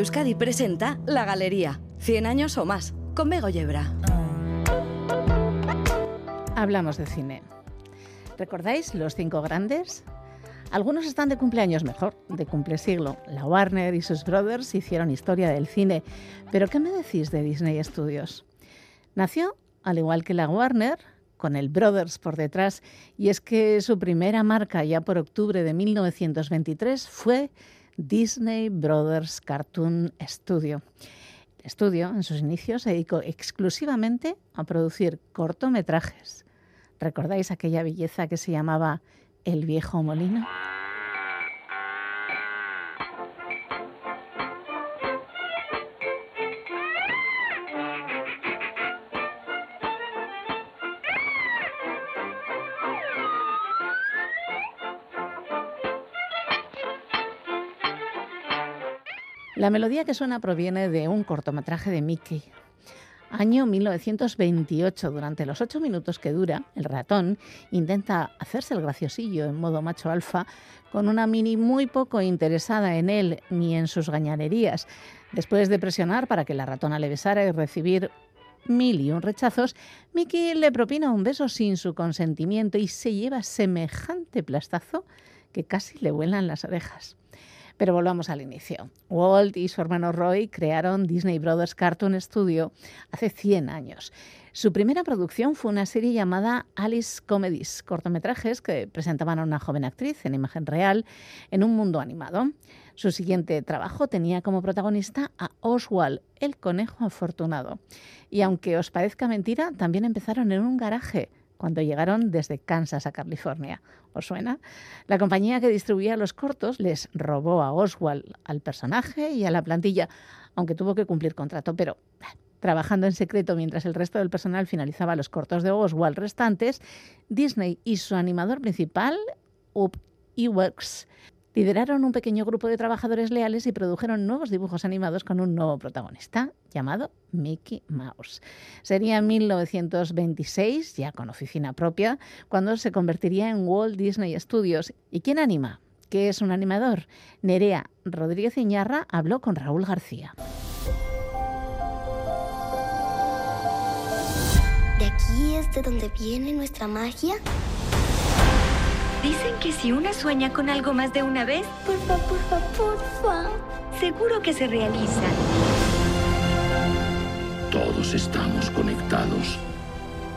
Euskadi presenta La Galería, 100 años o más, con Bego Yebra. Hablamos de cine. ¿Recordáis los cinco grandes? Algunos están de cumpleaños mejor, de cumple siglo. La Warner y sus brothers hicieron historia del cine. Pero ¿qué me decís de Disney Studios? Nació, al igual que la Warner, con el Brothers por detrás, y es que su primera marca ya por octubre de 1923 fue Disney Brothers Cartoon Studio. El estudio, en sus inicios, se dedicó exclusivamente a producir cortometrajes. ¿Recordáis aquella belleza que se llamaba El viejo molino? La melodía que suena proviene de un cortometraje de Mickey. Año 1928, durante los ocho minutos que dura, el ratón intenta hacerse el graciosillo en modo macho alfa con una mini muy poco interesada en él ni en sus gañanerías. Después de presionar para que la ratona le besara y recibir mil y un rechazos, Mickey le propina un beso sin su consentimiento y se lleva semejante plastazo que casi le vuelan las orejas. Pero volvamos al inicio. Walt y su hermano Roy crearon Disney Brothers Cartoon Studio hace 100 años. Su primera producción fue una serie llamada Alice Comedies, cortometrajes que presentaban a una joven actriz en imagen real en un mundo animado. Su siguiente trabajo tenía como protagonista a Oswald, el conejo afortunado. Y aunque os parezca mentira, también empezaron en un garaje cuando llegaron desde Kansas a California. ¿Os suena? La compañía que distribuía los cortos les robó a Oswald, al personaje y a la plantilla, aunque tuvo que cumplir contrato, pero trabajando en secreto mientras el resto del personal finalizaba los cortos de Oswald restantes, Disney y su animador principal, Up Eworks, Lideraron un pequeño grupo de trabajadores leales y produjeron nuevos dibujos animados con un nuevo protagonista llamado Mickey Mouse. Sería en 1926, ya con oficina propia, cuando se convertiría en Walt Disney Studios. ¿Y quién anima? ¿Qué es un animador? Nerea Rodríguez Iñarra habló con Raúl García. ¿De aquí es de donde viene nuestra magia? Dicen que si una sueña con algo más de una vez, porfa, porfa, porfa, seguro que se realiza. Todos estamos conectados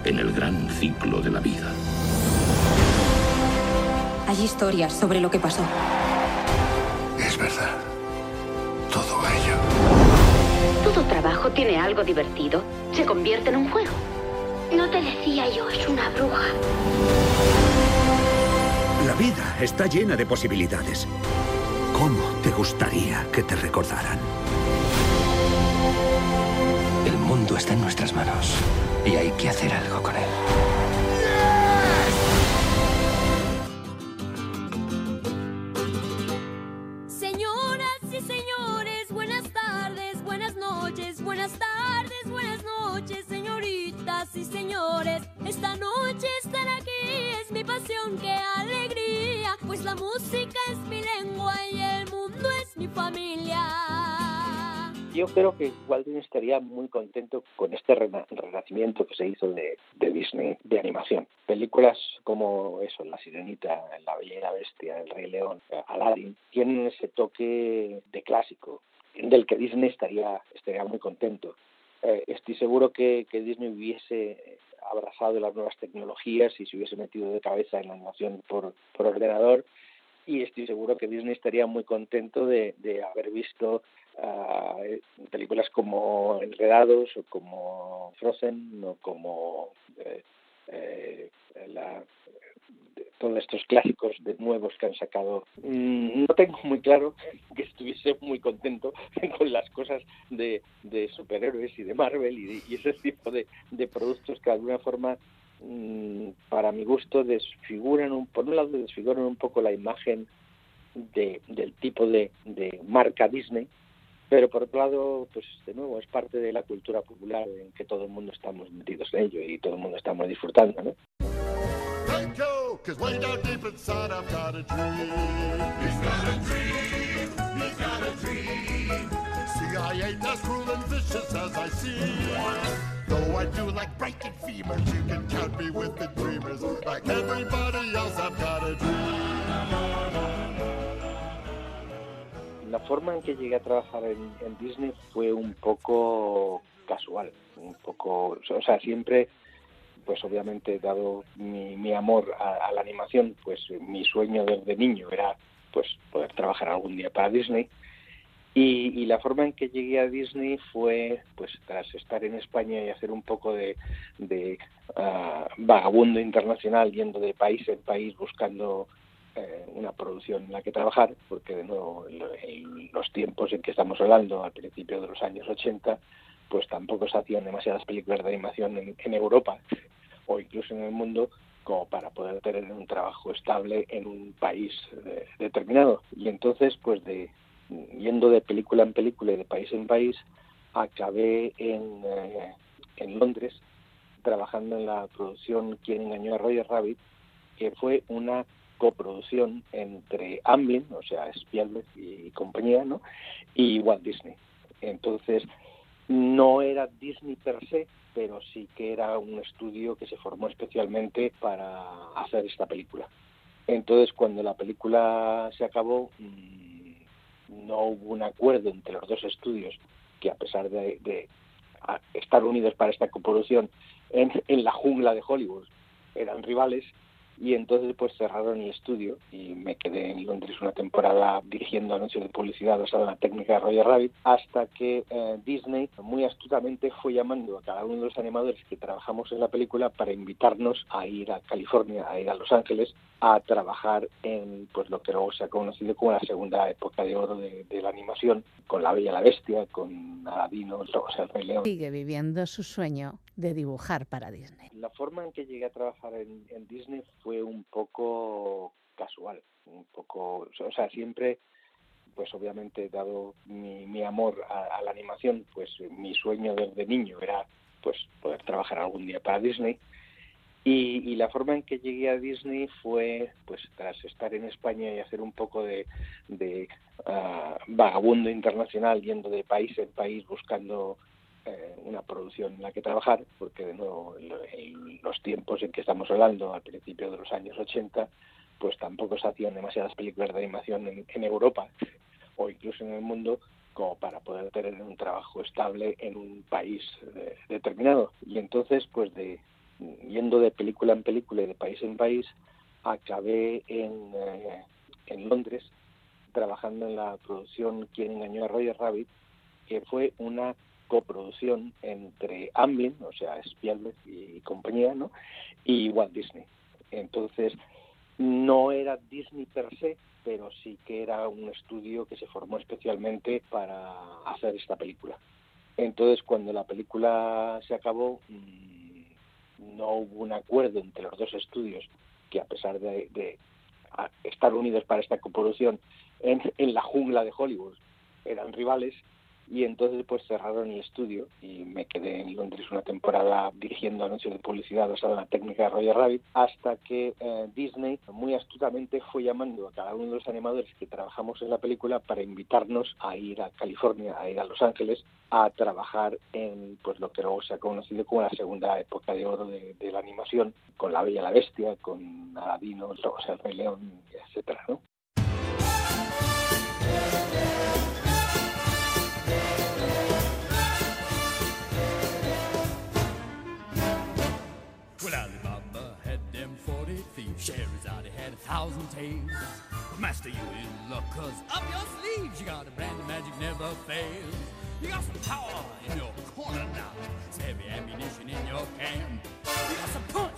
en el gran ciclo de la vida. Hay historias sobre lo que pasó. Es verdad. Todo ello. Todo trabajo tiene algo divertido. Se convierte en un juego. No te decía yo, es una bruja. Vida está llena de posibilidades. ¿Cómo te gustaría que te recordaran? El mundo está en nuestras manos y hay que hacer algo con él. Creo que Walt estaría muy contento con este renacimiento que se hizo de, Disney de animación. Películas como eso, La Sirenita, La Bella Bestia, El Rey León, Aladdin, tienen ese toque de clásico del que Disney estaría, estaría muy contento. Eh, estoy seguro que, Disney hubiese abrazado las nuevas tecnologías y se hubiese metido de cabeza en la animación por, por ordenador y estoy seguro que Disney estaría muy contento de haber visto uh, películas como Enredados o como Frozen o como eh, eh, la, todos estos clásicos de nuevos que han sacado. Mm, no tengo muy claro que estuviese muy contento con las cosas de, superhéroes y de Marvel y, ese tipo de, productos que de alguna forma mm, para mi gusto desfiguran un, por un lado desfiguran un poco la imagen del tipo de, de marca Disney pero por otro lado, pues de nuevo, es parte de la cultura popular en que todo el mundo estamos metidos en ello y todo el mundo estamos disfrutando, ¿no? Though I do like breaking femurs, you can count me with the dreamers. Like everybody else, I've got a dream la forma en que llegué a trabajar en, Disney fue un poco casual, un poco, o sea, siempre, pues obviamente, dado mi, amor a, la animación, pues mi sueño desde niño era, pues, poder trabajar algún día para Disney. Y, la forma en que llegué a Disney fue, pues, tras estar en España y hacer un poco de, ah, vagabundo internacional, yendo de país en país buscando eh, una producción en la que trabajar, porque de nuevo en los tiempos en que estamos hablando, al principio de los años 80, pues tampoco se hacían demasiadas películas de animación en, Europa o incluso en el mundo como para poder tener un trabajo estable en un país eh, determinado. Y entonces, pues de yendo de película en película y de país en país, acabé en, eh, en Londres trabajando en la producción Quien engañó a Roger Rabbit, que fue una coproducción entre Amblin, o sea, Spielberg y compañía, ¿no? y Walt Disney. Entonces, no era Disney per se, pero sí que era un estudio que se formó especialmente para hacer esta película. Entonces, cuando la película se acabó, mm, no hubo un acuerdo entre los dos estudios que, a pesar de, estar unidos para esta coproducción en la jungla de Hollywood, eran rivales, y entonces pues cerraron el estudio y me quedé en Londres una temporada dirigiendo anuncios de publicidad en la técnica de Roger Rabbit hasta que eh, Disney muy astutamente fue llamando a cada uno de los animadores que trabajamos en la película para invitarnos a ir a California, a ir a Los Ángeles a trabajar en pues lo que luego se ha conocido como la segunda época de oro de, la animación con La Bella y la Bestia, con Aladino, o sea, el Rey León. Sigue viviendo su sueño de dibujar para Disney. La forma en que llegué a trabajar en, Disney fue un poco casual, un poco, o sea, siempre pues obviamente dado mi, amor a, la animación, pues mi sueño desde niño era pues poder trabajar algún día para Disney. Y, la forma en que llegué a Disney fue, pues tras estar en España y hacer un poco de, ah, vagabundo internacional, yendo de país en país buscando eh, una producción en la que trabajar, porque de nuevo en, los tiempos en que estamos hablando, al principio de los años 80, pues tampoco se hacían demasiadas películas de animación en, Europa o incluso en el mundo como para poder tener un trabajo estable en un país eh, determinado. Y entonces, pues de, yendo de película en película y de país en país, acabé en, eh, en Londres trabajando en la producción Quien engañó a Roger Rabbit, que fue una coproducción entre Amblin, o sea, Spielberg y compañía, ¿no? y Walt Disney. Entonces, no era Disney per se, pero sí que era un estudio que se formó especialmente para hacer esta película. Entonces, cuando la película se acabó, mm, no hubo un acuerdo entre los dos estudios que a pesar de, estar unidos para esta coproducción en la jungla de Hollywood eran rivales y entonces pues cerraron el estudio y me quedé en Londres una temporada dirigiendo anuncios de publicidad en la técnica de Roger Rabbit hasta que eh, Disney muy astutamente fue llamando a cada uno de los animadores que trabajamos en la película para invitarnos a ir a California, a ir a Los Ángeles a trabajar en pues lo que luego se ha conocido como la segunda época de oro de, la animación con La Bella y la Bestia, con Aladino, o sea, el Rey León, etcétera, ¿no? Thousand tales. Master, you in luck, up your sleeves you got a brand of magic never fails. You got some power in your corner now. Heavy ammunition in your camp. You got some punch,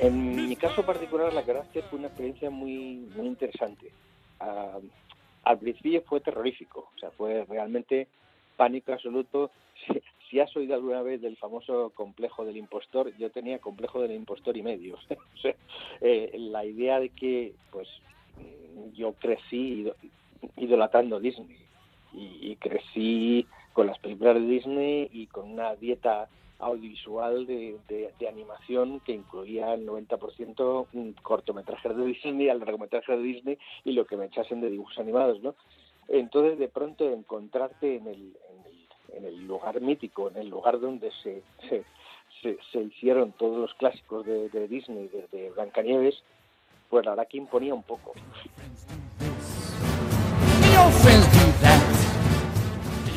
En mi caso particular, la que fue una experiencia muy, muy interesante. Ah, al principio fue terrorífico, o sea, fue realmente pánico absoluto. Si, has oído alguna vez del famoso complejo del impostor, yo tenía complejo del impostor y medio. eh, la idea de que, pues, yo crecí idolatrando Disney y, crecí con las películas de Disney y con una dieta audiovisual de, animación que incluía el 90% cortometrajes de Disney, al largometraje de Disney y lo que me echasen de dibujos animados, ¿no? Entonces, de pronto, encontrarte en el, en el, lugar mítico, en el lugar donde se, se, se, se hicieron todos los clásicos de, de Disney, de, de Blancanieves, pues la verdad que imponía un poco.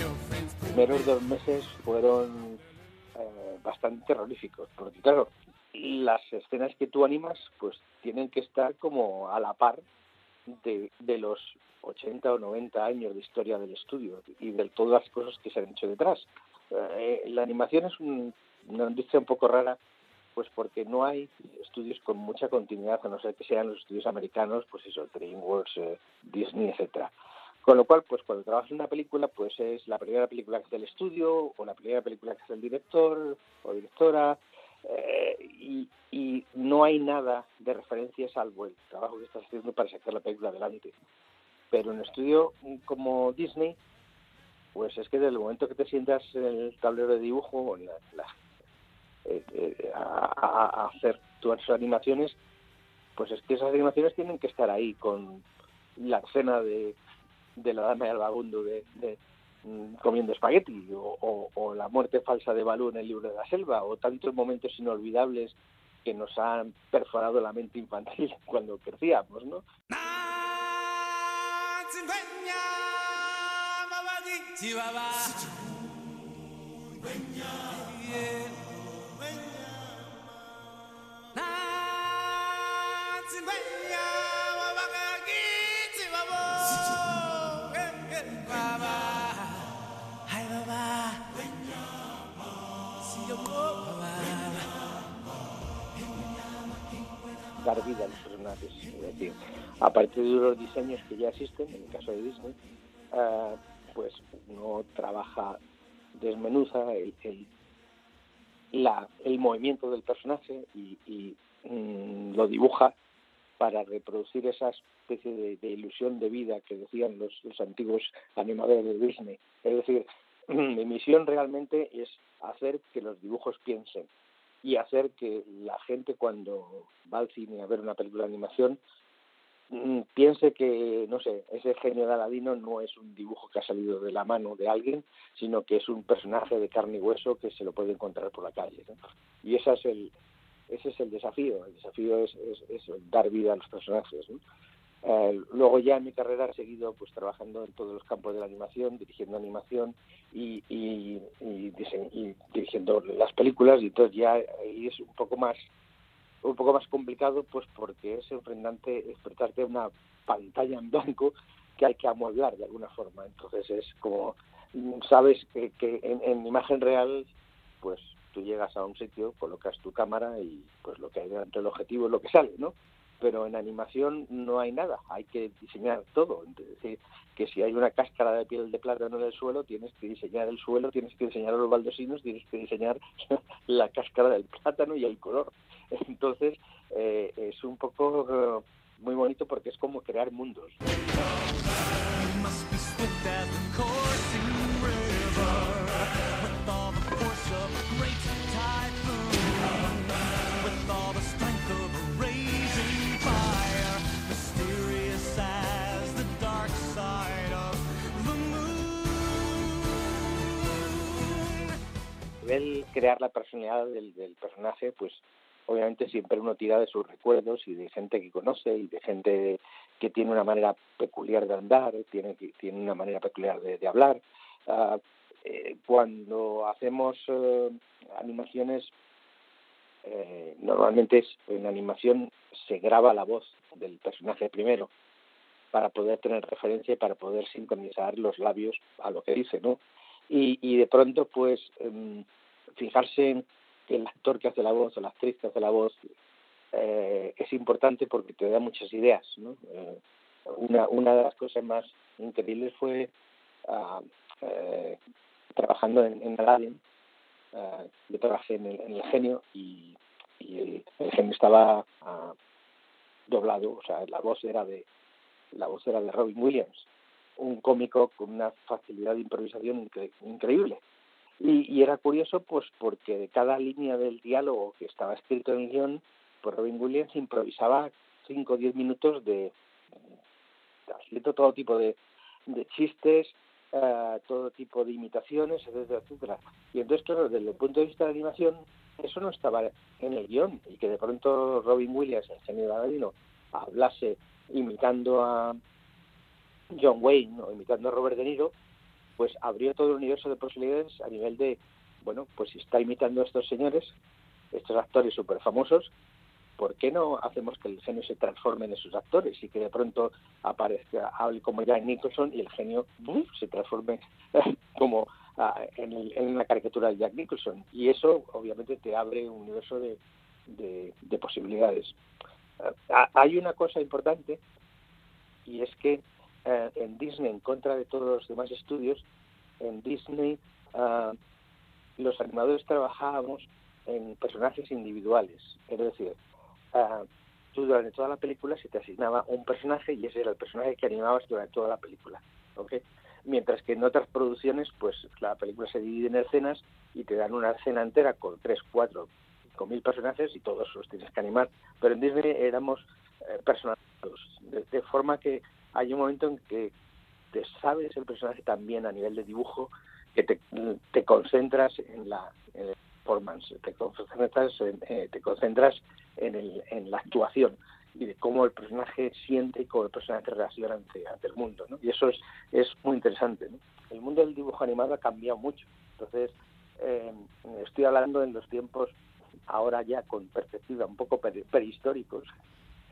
Los primeros dos meses fueron eh, bastante terroríficos, porque claro, las escenas que tú animas pues tienen que estar como a la par de, de los 80 o 90 años de historia del estudio y de todas las cosas que se han hecho detrás. Eh, la animación es un, una industria un poco rara pues porque no hay estudios con mucha continuidad, a no ser que sean los estudios americanos, pues eso, DreamWorks, eh, Disney, etcétera. Con lo cual, pues cuando trabajas en una película, pues es la primera película que hace el estudio, o la primera película que hace el director o directora, eh, y, y no hay nada de referencia salvo el trabajo que estás haciendo para sacar la película adelante. Pero en un estudio como Disney, pues es que desde el momento que te sientas en el tablero de dibujo en la, eh, eh, a, a, hacer tus animaciones, pues es que esas animaciones tienen que estar ahí con la escena de, la dama y el vagabundo de, de comiendo espagueti o, o, o, la muerte falsa de Balú en el libro de la selva o tantos momentos inolvidables que nos han perforado la mente infantil cuando crecíamos, ¿no? Dar vida a los personajes. Es decir, a partir de los diseños que ya existen, en el caso de Disney, uh, pues uno trabaja, desmenuza el, el, la, el movimiento del personaje y, y mm, lo dibuja para reproducir esa especie de, de, ilusión de vida que decían los, los antiguos animadores de Disney. Es decir, mi misión realmente es hacer que los dibujos piensen, y hacer que la gente cuando va al cine a ver una película de animación mmm, piense que, no sé, ese genio de Aladino no es un dibujo que ha salido de la mano de alguien, sino que es un personaje de carne y hueso que se lo puede encontrar por la calle. Y ese es el, ese es el desafío, el desafío es, es, es dar vida a los personajes. ¿no? Eh, luego ya en mi carrera he seguido pues trabajando en todos los campos de la animación, dirigiendo animación y, y, dirigiendo las películas y entonces ya es un poco más un poco más complicado pues porque es enfrentarte, enfrentarte a una pantalla en blanco que hay que amueblar de alguna forma. Entonces es como, sabes que, que en, en imagen real pues tú llegas a un sitio, colocas tu cámara y pues lo que hay delante del objetivo es lo que sale, ¿no? Pero en animación no hay nada, hay que diseñar todo. Es decir, que si hay una cáscara de piel de plátano en el suelo, tienes que diseñar el suelo, tienes que diseñar los baldosinos, tienes que diseñar la cáscara del plátano y el color. Entonces, eh, es un poco uh, muy bonito porque es como crear mundos. Nivel crear la personalidad del, personaje, pues obviamente siempre uno tira de sus recuerdos y de gente que conoce y de gente que tiene una manera peculiar de andar, tiene, tiene una manera peculiar de, hablar. Uh, eh, cuando hacemos uh, animaciones, eh, normalmente es, en animación se graba la voz del personaje primero para poder tener referencia y para poder sincronizar los labios a lo que dice, ¿no? Y, y de pronto, pues, um, fijarse en el actor que hace la voz o la actriz que hace la voz eh, es importante porque te da muchas ideas. ¿no? Eh, una, una de las cosas más increíbles fue uh, trabajando en, en Aladdin. Uh, yo trabajé en el, en el genio y, y el, el, genio estaba uh, doblado, o sea, la voz era de la voz era de Robin Williams, un cómico con una facilidad de improvisación incre increíble. Y, y, era curioso, pues, porque de cada línea del diálogo que estaba escrito en el guion, pues Robin Williams improvisaba 5 o 10 minutos de, haciendo todo tipo de, chistes, uh, todo tipo de imitaciones, etcétera, etcétera. Y entonces, claro, desde el punto de vista de animación, eso no estaba en el guion, y que de pronto Robin Williams, el genio Aladino, hablase imitando a John Wayne o imitando a Robert De Niro, pues abrió todo el universo de posibilidades a nivel de, bueno, pues si está imitando a estos señores, estos actores súper famosos, ¿por qué no hacemos que el genio se transforme en esos actores y que de pronto aparezca, como Jack Nicholson y el genio se transforme como uh, en, el, en, la caricatura de Jack Nicholson? Y eso obviamente te abre un universo de, de, de posibilidades. Uh, hay una cosa importante y es que uh, en Disney, en contra de todos los demás estudios, en Disney los animadores trabajábamos en personajes individuales, es decir, uh, tú durante toda la película se te asignaba un personaje y ese era el personaje que animabas durante toda la película, ¿ok? Mientras que en otras producciones, pues la película se divide en escenas y te dan una escena entera con tres, cuatro, cinco mil personajes y todos los tienes que animar. Pero en Disney éramos eh, personalizados, de, de forma que hay un momento en que te sabes el personaje también a nivel de dibujo, que te, te concentras en la, performance, te concentras en, eh, te concentras en, el, en la actuación y de cómo el personaje siente y cómo el personaje reacciona ante, ante el mundo. ¿no? Y eso es, es muy interesante. ¿no? El mundo del dibujo animado ha cambiado mucho. Entonces, eh, estoy hablando en los tiempos ahora ya con perspectiva un poco prehistóricos,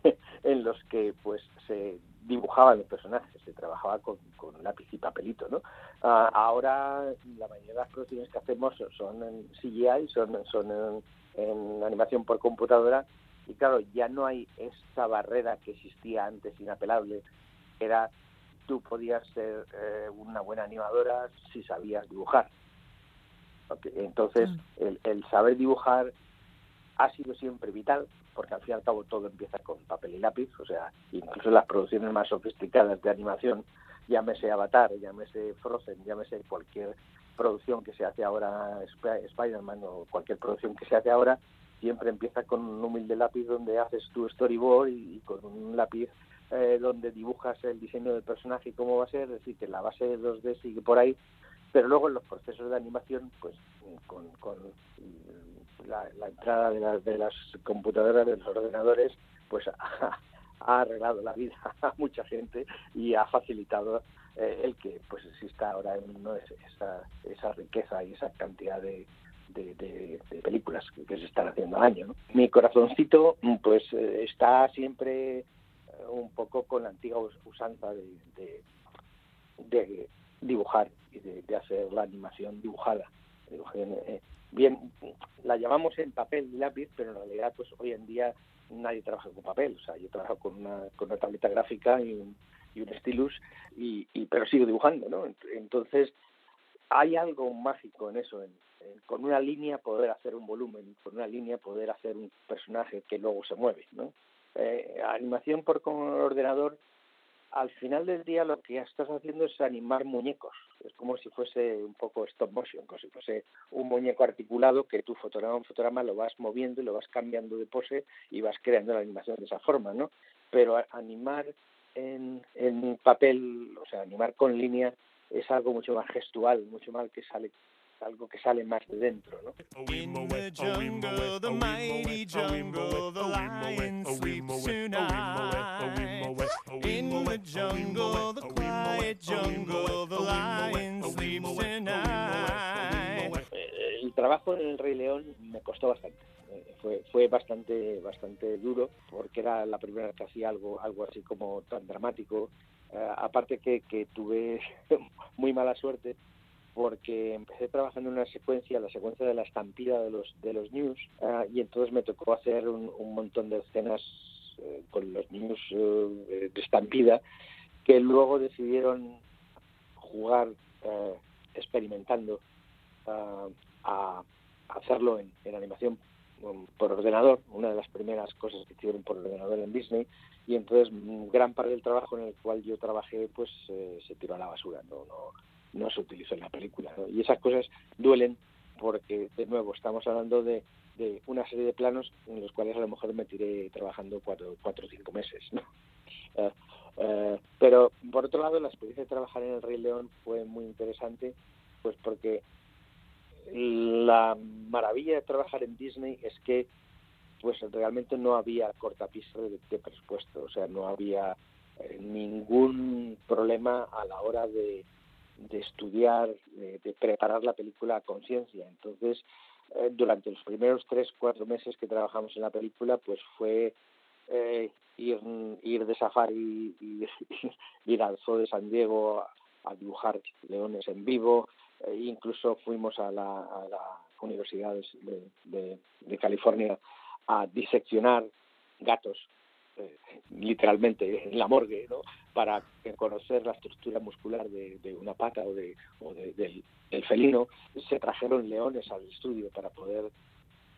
en los que pues se dibujaban los personajes, se trabajaba con, con lápiz y papelito, ¿no? Uh, ahora la mayoría de las producciones que hacemos son en CGI, son, son en, en, animación por computadora y claro, ya no hay esa barrera que existía antes inapelable, era tú podías ser eh, una buena animadora si sabías dibujar. Entonces, mm. el, el saber dibujar ha sido siempre vital, porque al fin y al cabo todo empieza con papel y lápiz, o sea, incluso las producciones más sofisticadas de animación, llámese Avatar, llámese Frozen, llámese cualquier producción que se hace ahora, Spider-Man o cualquier producción que se hace ahora, siempre empieza con un humilde lápiz donde haces tu storyboard y, con un lápiz eh, donde dibujas el diseño del personaje y cómo va a ser, es decir, que la base de 2D sigue por ahí, pero luego en los procesos de animación, pues con, con la, la, entrada de, la, de, las computadoras, de los ordenadores, pues ha, arreglado la vida a mucha gente y ha facilitado eh, el que pues exista ahora ¿no? esa, esa riqueza y esa cantidad de, de, películas que se están haciendo al año. ¿no? Mi corazoncito pues eh, está siempre un poco con la antigua usanza de dibujar y de, de, hacer la animación dibujada. Eh, bien, la llamamos en papel y lápiz, pero en realidad pues hoy en día nadie trabaja con papel. O sea, yo trabajo con una, con una tableta gráfica y un, y stylus, y, y, pero sigo dibujando, ¿no? Entonces, hay algo mágico en eso, en, en, con una línea poder hacer un volumen, con una línea poder hacer un personaje que luego se mueve, ¿no? Eh, animación por con ordenador al final del día lo que estás haciendo es animar muñecos. Es como si fuese un poco stop motion, como si fuese un muñeco articulado que tu fotograma, un fotograma lo vas moviendo y lo vas cambiando de pose y vas creando la animación de esa forma, ¿no? Pero animar en, en papel, o sea, animar con línea es algo mucho más gestual, mucho más que sale algo que sale más de dentro, ¿no? El trabajo en el Rey León me costó bastante. Fue, fue bastante bastante duro porque era la primera vez que hacía algo algo así como tan dramático uh, aparte que, que tuve muy mala suerte porque empecé trabajando en una secuencia, la secuencia de la estampida de los de los news, ah, y entonces me tocó hacer un, montón de escenas eh, con los news eh, de estampida que luego decidieron jugar eh, experimentando ah, a hacerlo en, animación um, por ordenador, una de las primeras cosas que hicieron por ordenador en Disney, y entonces mm, gran parte del trabajo en el cual yo trabajé pues se tiró a la basura, no, no, no se utilizó en la película. Y esas cosas duelen porque, de nuevo, estamos hablando de, de, una serie de planos en los cuales a lo mejor me tiré trabajando cuatro, cuatro o cinco meses. ¿no? Eh, eh, pero, por otro lado, la experiencia de trabajar en El Rey León fue muy interesante, pues porque la maravilla de trabajar en Disney es que pues realmente no había cortapista de, de presupuesto, o sea, no había eh, ningún problema a la hora de, de estudiar, de, preparar la película a conciencia. Entonces, eh, durante los primeros tres, cuatro meses que trabajamos en la película, pues fue eh, ir, ir de safari y, ir al zoo de San Diego a, dibujar leones en vivo, incluso fuimos a la, Universidad de, de California a diseccionar gatos eh, literalmente en la morgue, ¿no? para conocer la estructura muscular de, una pata o, de, o del, felino, se trajeron leones al estudio para poder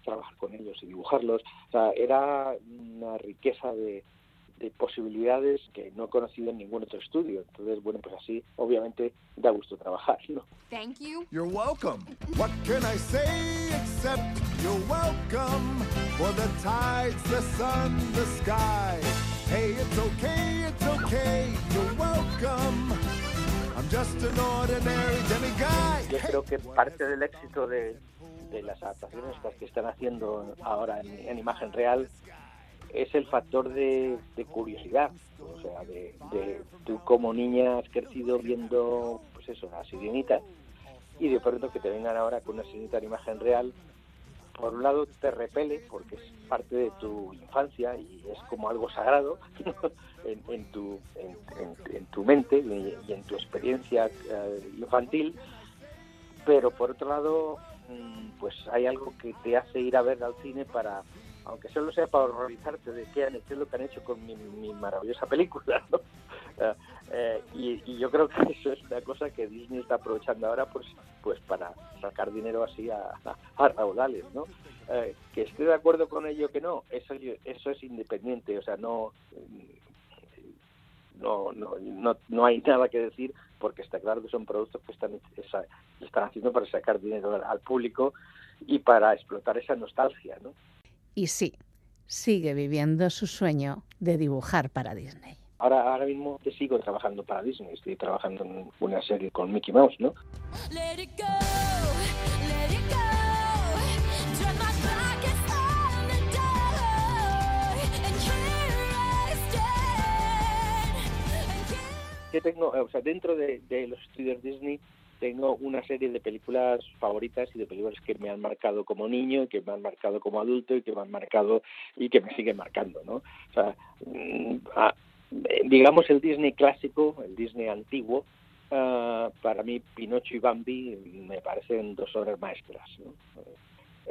trabajar con ellos y dibujarlos. O sea, era una riqueza de, de posibilidades que no he conocido en ningún otro estudio. Entonces, bueno, pues así obviamente da gusto trabajar, ¿no? Thank you. You're welcome. What can I say except you're welcome for the tides, the sun, the sky. Hey, it's okay, it's okay. You're welcome. I'm just an ordinary demiguy. Yo creo que parte del éxito de, de las adaptaciones que están haciendo ahora en, en imagen real es el factor de, curiosidad, o sea, de, tú como niña has crecido viendo, pues eso, la sirenita, y de pronto que te vengan ahora con una sirenita en imagen real, por un lado te repele porque es parte de tu infancia y es como algo sagrado en, tu, en, tu mente y, en tu experiencia eh, infantil, pero por otro lado, mm, pues hay algo que te hace ir a ver al cine para aunque solo sea para horrorizarte de qué, han, qué es lo que han hecho con mi, maravillosa película, eh, y, yo creo que eso es una cosa que Disney está aprovechando ahora pues pues para sacar dinero así a, raudales, ¿no? Eh, que esté de acuerdo con ello que no, eso eso es independiente, o sea, no no, no, no, hay nada que decir porque está claro que son productos que están, están haciendo para sacar dinero al público y para explotar esa nostalgia, ¿no? Y sí, sigue viviendo su sueño de dibujar para Disney. Ahora, ahora mismo te sigo trabajando para Disney, estoy trabajando en una serie con Mickey Mouse, ¿no? Que tengo, o sea, dentro de, de los estudios Disney tengo una serie de películas favoritas y de películas que me han marcado como niño, que me han marcado como adulto y que me han marcado y que me siguen marcando, ¿no? O sea, mm, eh, digamos el Disney clásico, el Disney antiguo, ah, para mí Pinocho y Bambi me parecen dos obras maestras, ¿no?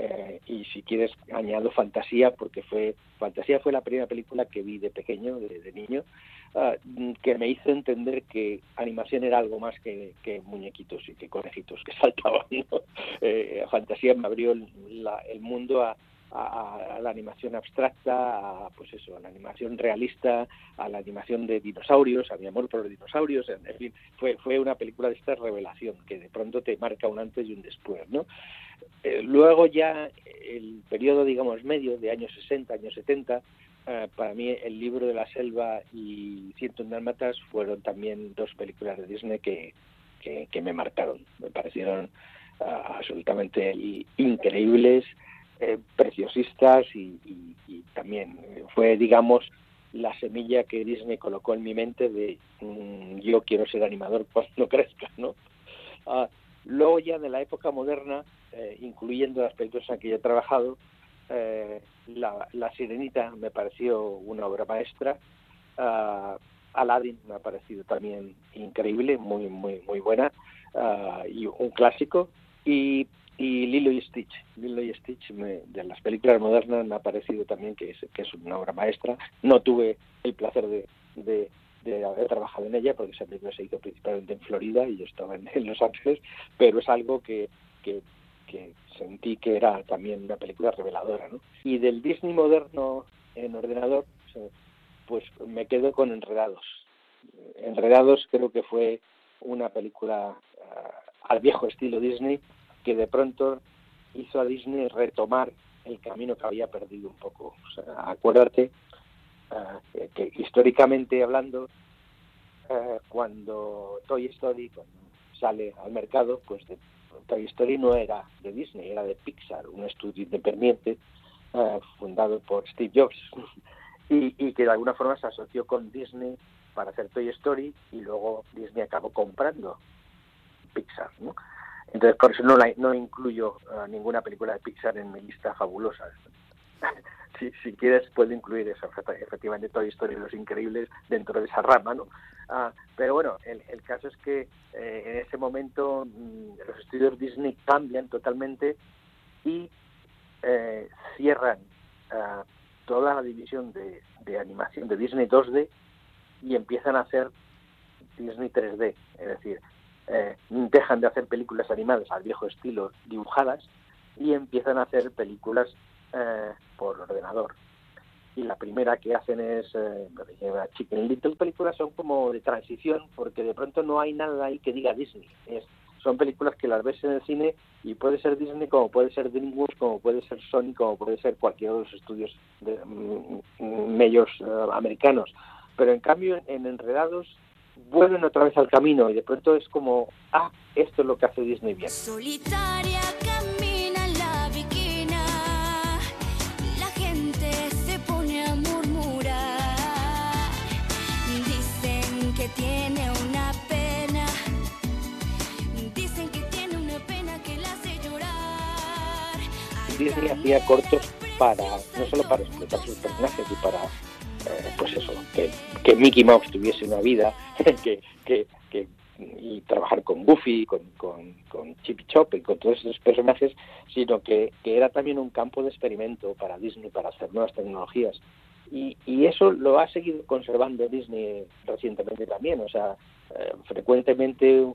Eh, y si quieres añado Fantasía porque fue Fantasía fue la primera película que vi de pequeño de, niño ah, que me hizo entender que animación era algo más que, muñequitos y que conejitos que saltaban eh, Fantasía me abrió el, mundo a, la animación abstracta, a, pues eso, a la animación realista, a la animación de dinosaurios, a mi amor por los dinosaurios, en, fin, fue, fue una película de esta revelación que de pronto te marca un antes y un después, ¿no? Eh, luego ya el periodo, digamos, medio de años 60, años 70, eh, para mí El libro de la selva y Ciento Dálmatas fueron también dos películas de Disney que, que, me marcaron. Me parecieron ah, absolutamente increíbles, eh, preciosistas y, también fue, digamos, la semilla que Disney colocó en mi mente de mm, yo quiero ser animador cuando crezca, ¿no? Ah, luego ya de la época moderna eh, incluyendo las películas en que yo he trabajado, eh, la, Sirenita me pareció una obra maestra, uh, Aladdin me ha parecido también increíble, muy muy muy buena, ah, y un clásico, y, y Lilo y Stitch. Lilo y Stitch me, de las películas modernas me ha parecido también que es, que es una obra maestra. No tuve el placer de, de, haber trabajado en ella, porque esa película se hizo principalmente en Florida y yo estaba en, Los Ángeles, pero es algo que, que, sentí que era también una película reveladora. ¿no? Y del Disney moderno en ordenador, pues me quedo con Enredados. Enredados creo que fue una película uh, al viejo estilo Disney que de pronto hizo a Disney retomar el camino que había perdido un poco. Acuérdate uh, que, históricamente hablando, uh, cuando Toy Story cuando sale al mercado, pues de, Toy Story no era de Disney, era de Pixar, un estudio independiente fundado por Steve Jobs. y, y, que de alguna forma se asoció con Disney para hacer Toy Story y luego Disney acabó comprando Pixar, ¿no? Entonces por eso no, la, no incluyo uh, ninguna película de Pixar en mi lista fabulosa. si, si quieres puedo incluir eso, efectivamente Toy Story Los Increíbles dentro de esa rama, ¿no? Uh, pero bueno, el, el, caso es que eh, en ese momento mmm, los estudios Disney cambian totalmente y eh, cierran uh, toda la división de, de, animación de Disney 2D y empiezan a hacer Disney 3D, es decir, eh, dejan de hacer películas animadas al viejo estilo dibujadas y empiezan a hacer películas eh, por ordenador. Y la primera que hacen es eh, Chicken Little, películas son como de transición porque de pronto no hay nada ahí que diga Disney. Son películas que las ves en el cine y puede ser Disney como puede ser DreamWorks, como puede ser Sony, como puede ser cualquiera de los estudios de, mm, medios uh, americanos. Pero en cambio en Enredados vuelven otra vez al camino y de pronto es como, ah, esto es lo que hace Disney bien. Solitaria camina la viquina, la gente se pone a murmurar, dicen que tiene una pena, dicen que tiene una pena que la hace llorar. Disney hacía cortos para, no solo para explotar sus personajes y para pues eso, que, que, Mickey Mouse tuviese una vida, que, que, y trabajar con Goofy, con, con, Chip y Chop y con todos esos personajes, sino que, que era también un campo de experimento para Disney, para hacer nuevas tecnologías. Y, y eso lo ha seguido conservando Disney recientemente también, o sea, eh, frecuentemente,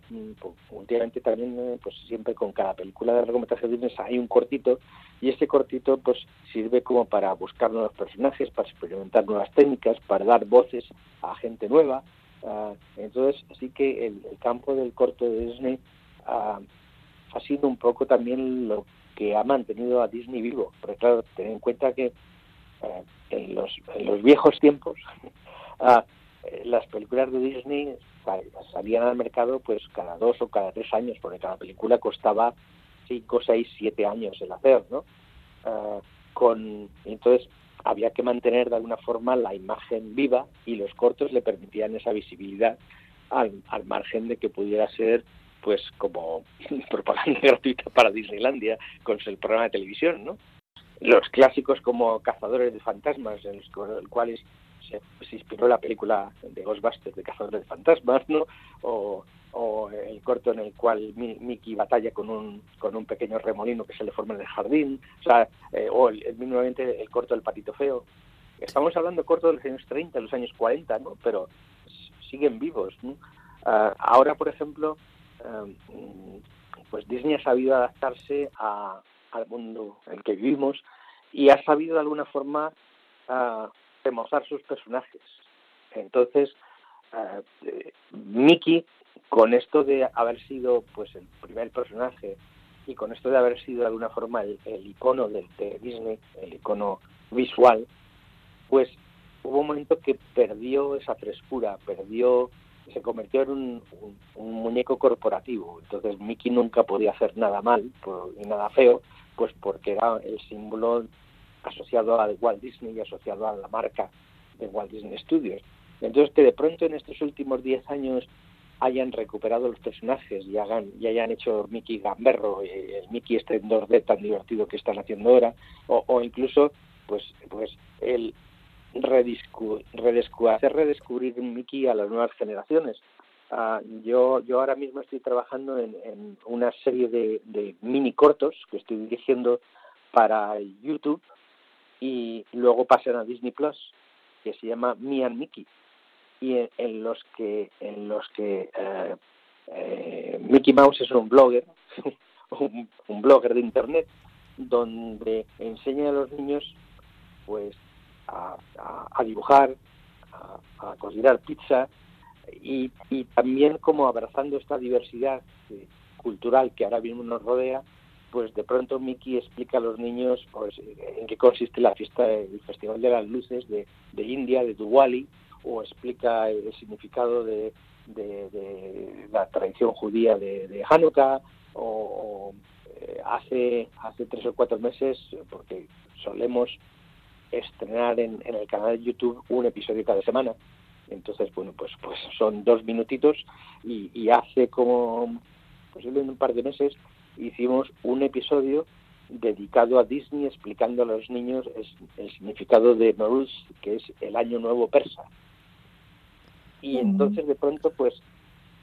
últimamente también, eh, pues siempre con cada película de largometraje de Disney hay un cortito y ese cortito pues sirve como para buscar nuevos personajes, para experimentar nuevas técnicas, para dar voces a gente nueva. Uh, entonces, así que el, campo del corto de Disney uh, ha sido un poco también lo que ha mantenido a Disney vivo. Porque claro, ten en cuenta que uh, en, los, viejos tiempos las películas de Disney salían al mercado pues cada dos o cada tres años, porque cada película costaba cinco, seis, siete años el hacer, ¿no? Con entonces había que mantener de alguna forma la imagen viva y los cortos le permitían esa visibilidad al, al margen de que pudiera ser pues como propaganda gratuita para Disneylandia con el programa de televisión, ¿no? Los clásicos como Cazadores de Fantasmas, en los cuales se, se, inspiró la película de Ghostbusters de Cazadores de Fantasmas, ¿no? O, o el corto en el cual Mickey batalla con un con un pequeño remolino que se le forma en el jardín, o sea, eh, o el, el, el corto del patito feo. Estamos hablando de cortos de los años 30, de los años 40, ¿no? Pero siguen vivos, ¿no? Uh, ahora, por ejemplo, um, pues Disney ha sabido adaptarse a, al mundo en el que vivimos y ha sabido de alguna forma uh, remozar sus personajes. Entonces, uh, Mickey con esto de haber sido pues el primer personaje y con esto de haber sido de alguna forma el, el icono de, de, Disney, el icono visual, pues hubo un momento que perdió esa frescura, perdió, se convirtió en un, muñeco corporativo. Entonces Mickey nunca podía hacer nada mal por, ni nada feo, pues porque era el símbolo asociado a Walt Disney y asociado a la marca de Walt Disney Studios. Entonces que de pronto en estos últimos 10 años hayan recuperado los personajes y hagan y hayan hecho Mickey Gamberro, el Mickey este en 2D tan divertido que están haciendo ahora, o, incluso pues pues el redescu hacer redescubrir Mickey a las nuevas generaciones. Ah, yo, yo ahora mismo estoy trabajando en, una serie de, mini cortos que estoy dirigiendo para YouTube y luego pasan a Disney Plus que se llama Me and Mickey y en, los que en los que eh, eh, Mickey Mouse es un blogger un, blogger de internet donde enseña a los niños pues a, dibujar a, cocinar pizza y, también como abrazando esta diversidad cultural que ahora mismo nos rodea, pues de pronto Mickey explica a los niños pues, en qué consiste la fiesta del Festival de las Luces de, India, de Diwali, o explica el significado de, la tradición judía de, Hanukkah, o, eh, hace, hace tres o cuatro meses, porque solemos estrenar en, en el canal de YouTube un episodio cada semana, entonces, bueno, pues, pues son dos minutitos y, hace como, posiblemente un par de meses, hicimos un episodio dedicado a Disney explicando a los niños el significado de Nowruz, que es el año nuevo persa. Y entonces de pronto pues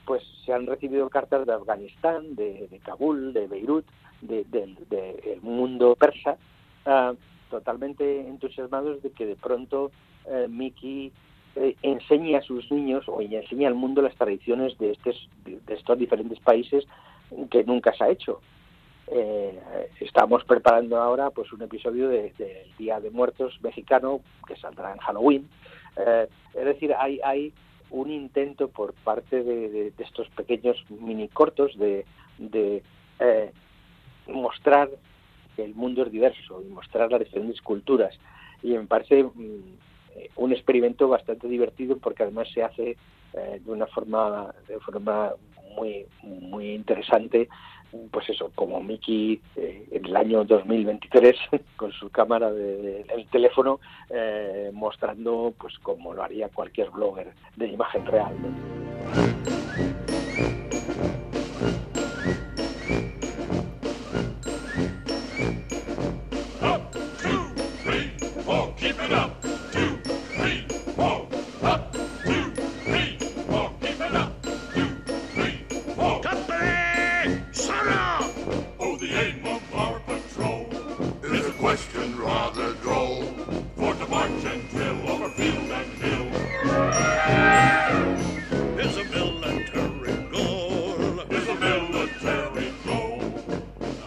pues se han recibido cartas de Afganistán, de, Kabul, de Beirut, del de, mundo persa, ah, totalmente entusiasmados de que de pronto eh, Mickey eh, enseñe a sus niños o enseñe al mundo las tradiciones de, estos, de estos diferentes países que nunca se ha hecho. Eh, estamos preparando ahora pues un episodio del Día de Muertos mexicano que saldrá en Halloween. Eh, es decir, hay, hay un intento por parte de, estos pequeños mini cortos de, de eh, mostrar que el mundo es diverso y mostrar las diferentes culturas. Y me parece mm, eh, un experimento bastante divertido porque además se hace eh, de una forma de forma muy muy interesante pues eso como Mickey eh, en el año 2023 con su cámara del de, teléfono mostrando pues como lo haría cualquier blogger de imagen real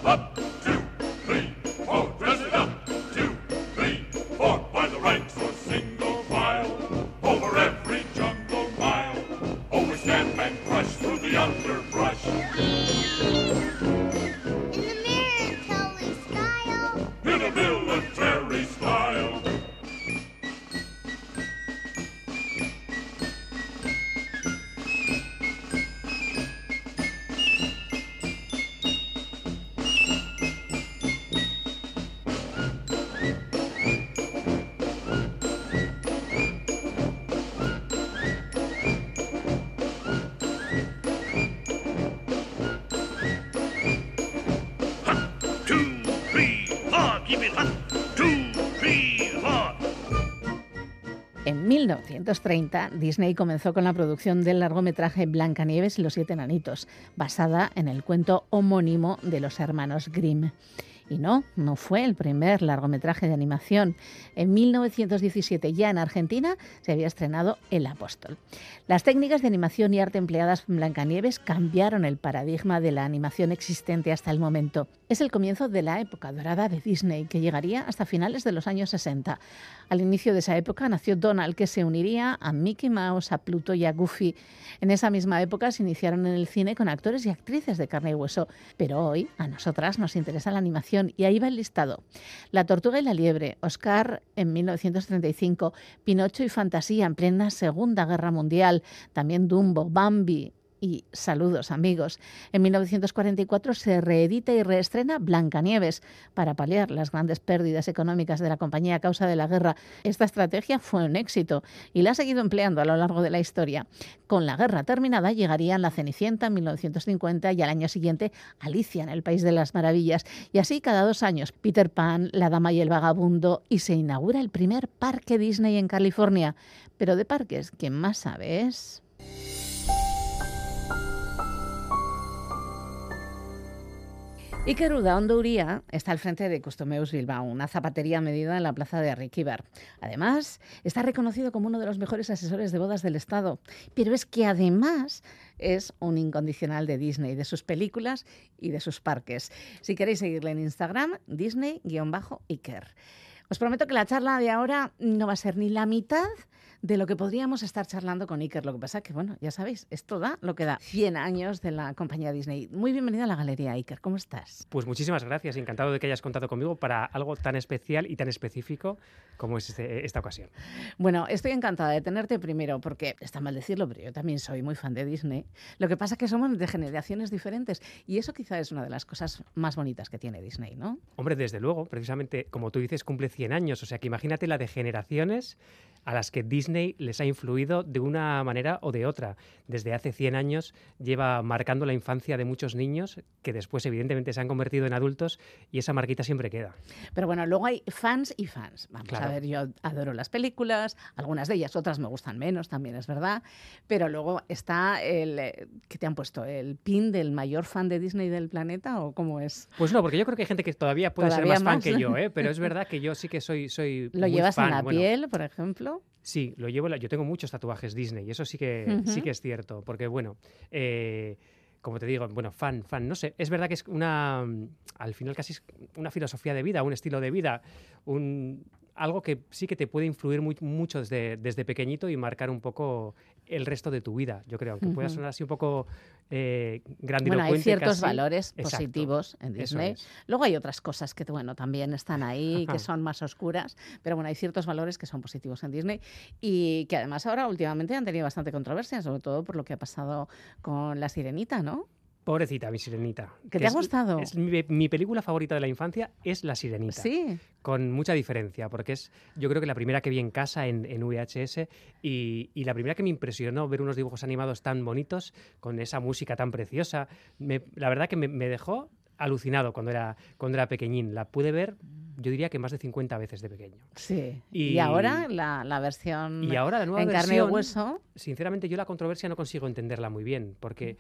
En 1930, Disney comenzó con la producción del largometraje Blancanieves y los siete enanitos, basada en el cuento homónimo de los hermanos Grimm. Y no, no fue el primer largometraje de animación. En 1917, ya en Argentina, se había estrenado El Apóstol. Las técnicas de animación y arte empleadas en Blancanieves cambiaron el paradigma de la animación existente hasta el momento. Es el comienzo de la época dorada de Disney, que llegaría hasta finales de los años 60. Al inicio de esa época nació Donald, que se uniría a Mickey Mouse, a Pluto y a Goofy. En esa misma época se iniciaron en el cine con actores y actrices de carne y hueso, pero hoy a nosotras nos interesa la animación y ahí va el listado. La tortuga y la liebre, Oscar en 1935, Pinocho y Fantasía en plena Segunda Guerra Mundial, también Dumbo, Bambi, y saludos amigos. En 1944 se reedita y reestrena Blancanieves para paliar las grandes pérdidas económicas de la compañía a causa de la guerra. Esta estrategia fue un éxito y la ha seguido empleando a lo largo de la historia. Con la guerra terminada llegarían La Cenicienta en 1950 y al año siguiente Alicia en el País de las Maravillas. Y así cada dos años Peter Pan, La Dama y el Vagabundo y se inaugura el primer parque Disney en California. Pero de parques, ¿quién más sabe es... Iker Udaondo Uría está al frente de Customeus Bilbao, una zapatería medida en la plaza de Arriquíbar. Además, está reconocido como uno de los mejores asesores de bodas del Estado. Pero es que además es un incondicional de Disney, de sus películas y de sus parques. Si queréis seguirle en Instagram, Disney-Iker. Os prometo que la charla de ahora no va a ser ni la mitad de lo que podríamos estar charlando con Iker. Lo que pasa es que, bueno, ya sabéis, esto da lo que da. 100 años de la compañía Disney. Muy bienvenida a la galería, Iker. ¿Cómo estás? Pues muchísimas gracias. Encantado de que hayas contado conmigo para algo tan especial y tan específico como es este, esta ocasión. Bueno, estoy encantada de tenerte primero porque, está mal decirlo, pero yo también soy muy fan de Disney. Lo que pasa es que somos de generaciones diferentes y eso quizá es una de las cosas más bonitas que tiene Disney, ¿no? Hombre, desde luego, precisamente como tú dices, cumple 100 años. O sea que imagínate la de generaciones a las que Disney les ha influido de una manera o de otra. Desde hace 100 años lleva marcando la infancia de muchos niños que después evidentemente se han convertido en adultos y esa marquita siempre queda. Pero bueno, luego hay fans y fans. Vamos a ver, yo adoro las películas, algunas de ellas, otras me gustan menos, también es verdad. Pero luego está el eh, que te han puesto el pin del mayor fan de Disney del planeta o cómo es. Pues no, porque yo creo que hay gente que todavía puede ser más, fan que yo, ¿eh? pero es verdad que yo sí que soy soy ¿Lo muy llevas fan. en la Bueno, piel, por ejemplo? Sí, lo llevo. Yo tengo muchos tatuajes Disney y eso sí que sí que es cierto, porque bueno. eh, como te digo, bueno, fan, fan, no sé, es verdad que es una, mm, al final casi es una filosofía de vida, un estilo de vida, un, algo que sí que te puede influir muy- mucho desde, desde pequeñito y marcar un poco el resto de tu vida, yo creo, aunque pueda Ujú. sonar así un poco eh, Bueno, hay ciertos casi. valores Exacto, positivos en Disney. es. Luego hay otras cosas que, bueno, también están ahí, que son más oscuras, pero bueno, hay ciertos valores que son positivos en Disney y que además ahora últimamente han tenido bastante controversia, sobre todo por lo que ha pasado con La Sirenita, ¿no? Pobrecita, mi sirenita. ¿Que que te ha gustado? es mi, mi película favorita de la infancia es La Sirenita. Sí. Con mucha diferencia, porque es yo creo que la primera que vi en casa en, en VHS y, y la primera que me impresionó ver unos dibujos animados tan bonitos, con esa música tan preciosa. Me- la verdad que me, me dejó alucinado cuando era, cuando era pequeñín. La pude ver, yo diría que más de 50 veces de pequeño. Sí. Y, Y- ahora la, la versión Y ahora la nueva en carne y versión, hueso. sinceramente yo la controversia no consigo entenderla muy bien, porque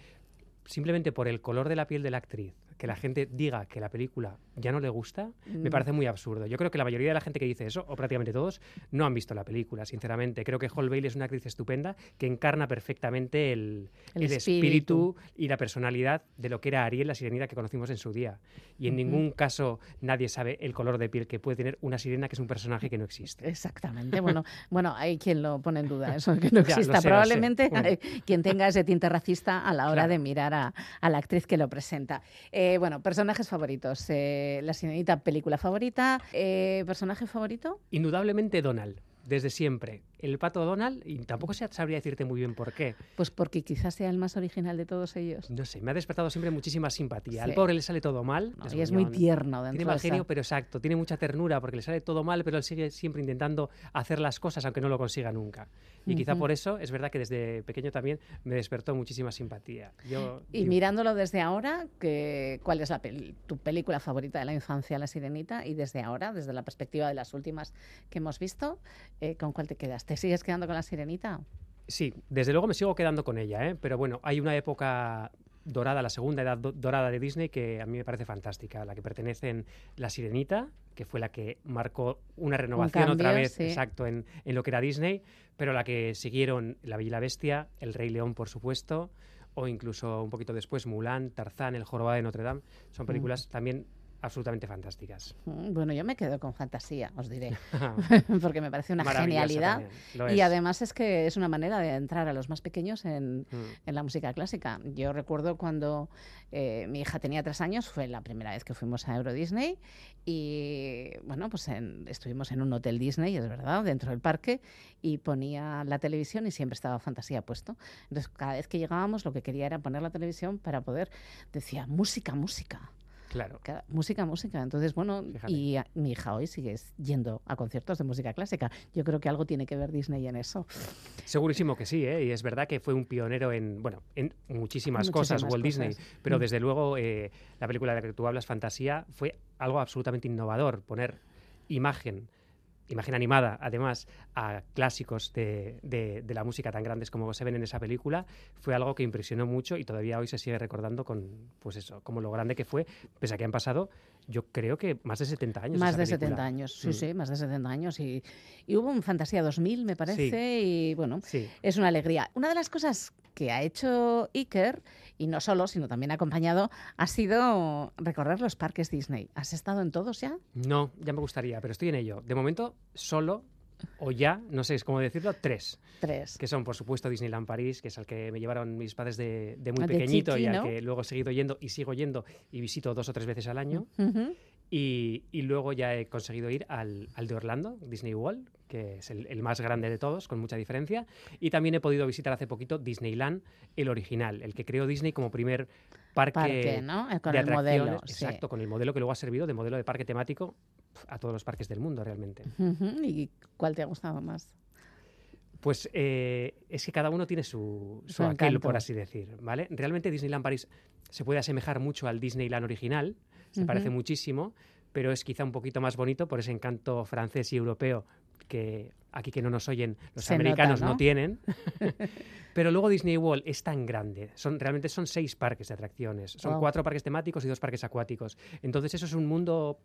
simplemente por el color de la piel de la actriz, que la gente diga que la película ya no le gusta, me Mm. parece muy absurdo. Yo creo que la mayoría de la gente que dice eso, o prácticamente todos, no han visto la película, sinceramente. Creo que Hall Bailey es una actriz estupenda que encarna perfectamente el, El el espíritu. espíritu y la personalidad de lo que era Ariel, la sirenita que conocimos en su día. Y en ningún caso nadie sabe el color de piel que puede tener una sirena, que es un personaje que no existe. Exactamente. Bueno, bueno, hay quien lo pone en duda, eso que no exista. sé. Probablemente Bueno. hay quien tenga ese tinte racista a la hora Claro. de mirar a, la actriz que lo presenta. Eh, bueno, personajes favoritos. Eh, la sirenita, película favorita. Eh, ¿Personaje favorito? Indudablemente Donald, desde siempre. El pato Donald, y tampoco se- sabría decirte muy bien por qué. Pues porque quizás sea el más original de todos ellos. No sé, me ha despertado siempre muchísima simpatía. Sí. Al pobre le sale todo mal. No, es y es muy tierno dentro Tiene mal esa- genio, pero exacto. Tiene mucha ternura porque le sale todo mal, pero él sigue siempre intentando hacer las cosas aunque no lo consiga nunca. Y quizá por eso es verdad que desde pequeño también me despertó muchísima simpatía. Yo, Y digo, mirándolo desde ahora, que, ¿cuál es la pel- tu película favorita de la infancia, La Sirenita? Y desde ahora, desde la perspectiva de las últimas que hemos visto, eh, ¿con cuál te quedas? ¿Te sigues quedando con La Sirenita? Sí, desde luego me sigo quedando con ella, ¿eh? pero bueno, hay una época dorada, la segunda edad do- dorada de Disney, que a mí me parece fantástica, la que pertenecen La Sirenita, que fue la que marcó una renovación otra cambio, vez, sí. exacto, en, en lo que era Disney, pero la que siguieron La Bella y la Bestia, El Rey León, por supuesto, o incluso un poquito después Mulan, Tarzán, El Jorobado de Notre Dame, son películas también absolutamente fantásticas. Mm, Bueno, yo me quedo con fantasía, os diré, porque me parece una genialidad. Y además es que es una manera de entrar a los más pequeños en, Mm. en la música clásica. Yo recuerdo cuando eh, mi hija tenía tres años, fue la primera vez que fuimos a Euro Disney y bueno, pues en- estuvimos en un hotel Disney, es verdad, dentro del parque y ponía la televisión y siempre estaba fantasía puesto. Entonces cada vez que llegábamos lo que quería era poner la televisión para poder, decía, música, música. Claro. Ca- Música, música. Entonces, bueno, Fíjate. y a- mi hija hoy sigue yendo a conciertos de música clásica. Yo creo que algo tiene que ver Disney en eso. Segurísimo que sí, ¿eh? y es verdad que fue un pionero en, bueno, en muchísimas, cosas, Walt Disney, pero Mm. desde luego eh, la película de la que tú hablas, Fantasía, fue algo absolutamente innovador, poner imagen imagen animada, además, a clásicos de, de, la música tan grandes como se ven en esa película, fue algo que impresionó mucho y todavía hoy se sigue recordando con, pues eso, como lo grande que fue, pese a que han pasado, yo creo que más de 70 años. Más de 70 años, sí, mm. sí, más de 70 años. Y, y, hubo un Fantasía 2000, me parece, y bueno, es una alegría. Una de las cosas que ha hecho Iker, y no solo, sino también acompañado, ha sido recorrer los parques Disney. ¿Has estado en todos ya? No, ya me gustaría, pero estoy en ello. De momento, solo o ya, no sé cómo decirlo, tres. Tres. Que son, por supuesto, Disneyland París, que es al que me llevaron mis padres de, muy pequeñito y al que luego he seguido yendo y sigo yendo y visito dos o tres veces al año. y, luego ya he conseguido ir al, de Orlando, Disney World, que es el, más grande de todos, con mucha diferencia. Y también he podido visitar hace poquito Disneyland, el original, el que creó Disney como primer parque, ¿no? Con el modelo. Exacto, con el modelo que luego ha servido de modelo de parque temático a todos los parques del mundo realmente. ¿Y cuál te ha gustado más? Pues eh, es que cada uno tiene su, su, aquel, por así decir, ¿vale? Realmente Disneyland París se puede asemejar mucho al Disneyland original, se parece muchísimo, pero es quizá un poquito más bonito por ese encanto francés y europeo que aquí que no nos oyen los americanos ¿no? tienen. Pero luego Disney World es tan grande, son, realmente son seis parques de atracciones, son cuatro parques temáticos y dos parques acuáticos. Entonces eso es un mundo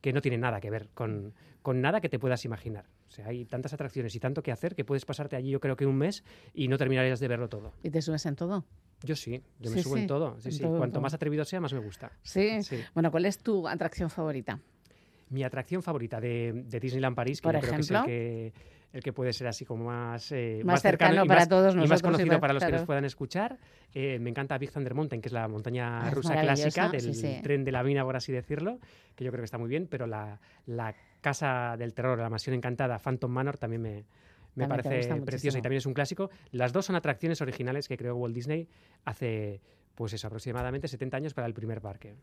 que no tiene nada que ver con, con, nada que te puedas imaginar. O sea, hay tantas atracciones y tanto que hacer que puedes pasarte allí yo creo que un mes y no terminarías de verlo todo. ¿Y te subes en todo? Yo sí, yo me subo en todo. Sí, sí. Cuanto más atrevido sea, más me gusta. ¿Sí? ¿Sí? Bueno, ¿cuál es tu atracción favorita? Mi atracción favorita de, Disneyland París, que Por yo ejemplo? creo que es el que, puede ser así como más, eh, más, cercano, para todos nosotros. Y más conocido para los que nos puedan escuchar. Eh, me encanta Big Thunder Mountain, que es la montaña ah, rusa clásica del tren de la mina, por así decirlo, que yo creo que está muy bien, pero la, la casa del terror, la mansión encantada, Phantom Manor, también me, me parece preciosa y también es un clásico. Las dos son atracciones originales que creó Walt Disney hace pues es aproximadamente 70 años para el primer parque.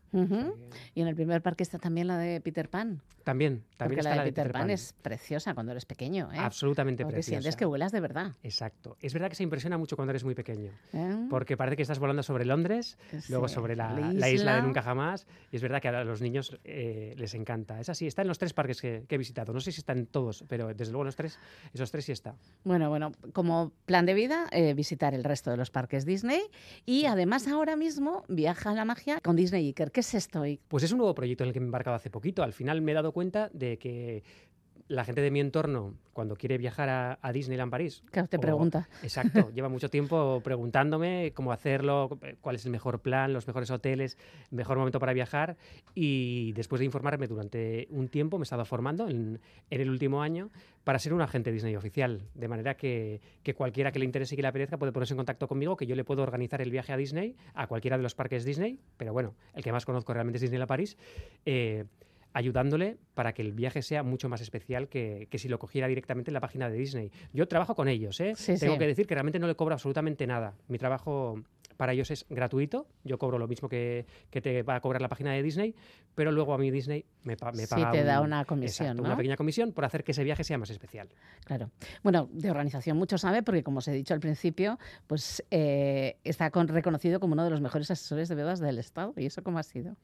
Y en el primer parque está también la de Peter Pan. También, también está la de Peter, Pan, es preciosa cuando eres pequeño. ¿eh? Absolutamente porque preciosa. sientes que vuelas de verdad. Exacto. Es verdad que se impresiona mucho cuando eres muy pequeño, ¿Eh? porque parece que estás volando sobre Londres, luego sobre la, isla. de Nunca Jamás, y es verdad que a los niños eh, les encanta. Es así, está en los tres parques que, he visitado. No sé si están todos, pero desde luego los tres, esos tres sí está. Bueno, bueno, como plan de vida, eh, visitar el resto de los parques Disney y además ahora mismo viaja a la magia con Disney Iker. ¿Qué es esto? Pues es un nuevo proyecto en el que me he embarcado hace poquito. Al final me he dado cuenta de que la gente de mi entorno, cuando quiere viajar a, Disneyland París. Claro, te pregunta. Exacto, lleva mucho tiempo preguntándome cómo hacerlo, cuál es el mejor plan, los mejores hoteles, mejor momento para viajar. Y después de informarme durante un tiempo, me he estado formando en, el último año para ser un agente Disney oficial. De manera que, cualquiera que le interese y que le apetezca puede ponerse en contacto conmigo, que yo le puedo organizar el viaje a Disney, a cualquiera de los parques Disney. Pero bueno, el que más conozco realmente es Disneyland París. Eh, ayudándole para que el viaje sea mucho más especial que, si lo cogiera directamente en la página de Disney. Yo trabajo con ellos, ¿eh? tengo que decir que realmente no le cobro absolutamente nada. Mi trabajo para ellos es gratuito, yo cobro lo mismo que, te va a cobrar la página de Disney, pero luego a mí Disney me, me paga te da una comisión, una pequeña comisión por hacer que ese viaje sea más especial. Claro. Bueno, de organización mucho sabe porque como os he dicho al principio, pues eh, está reconocido como uno de los mejores asesores de bodas del Estado. ¿Y eso cómo ha sido?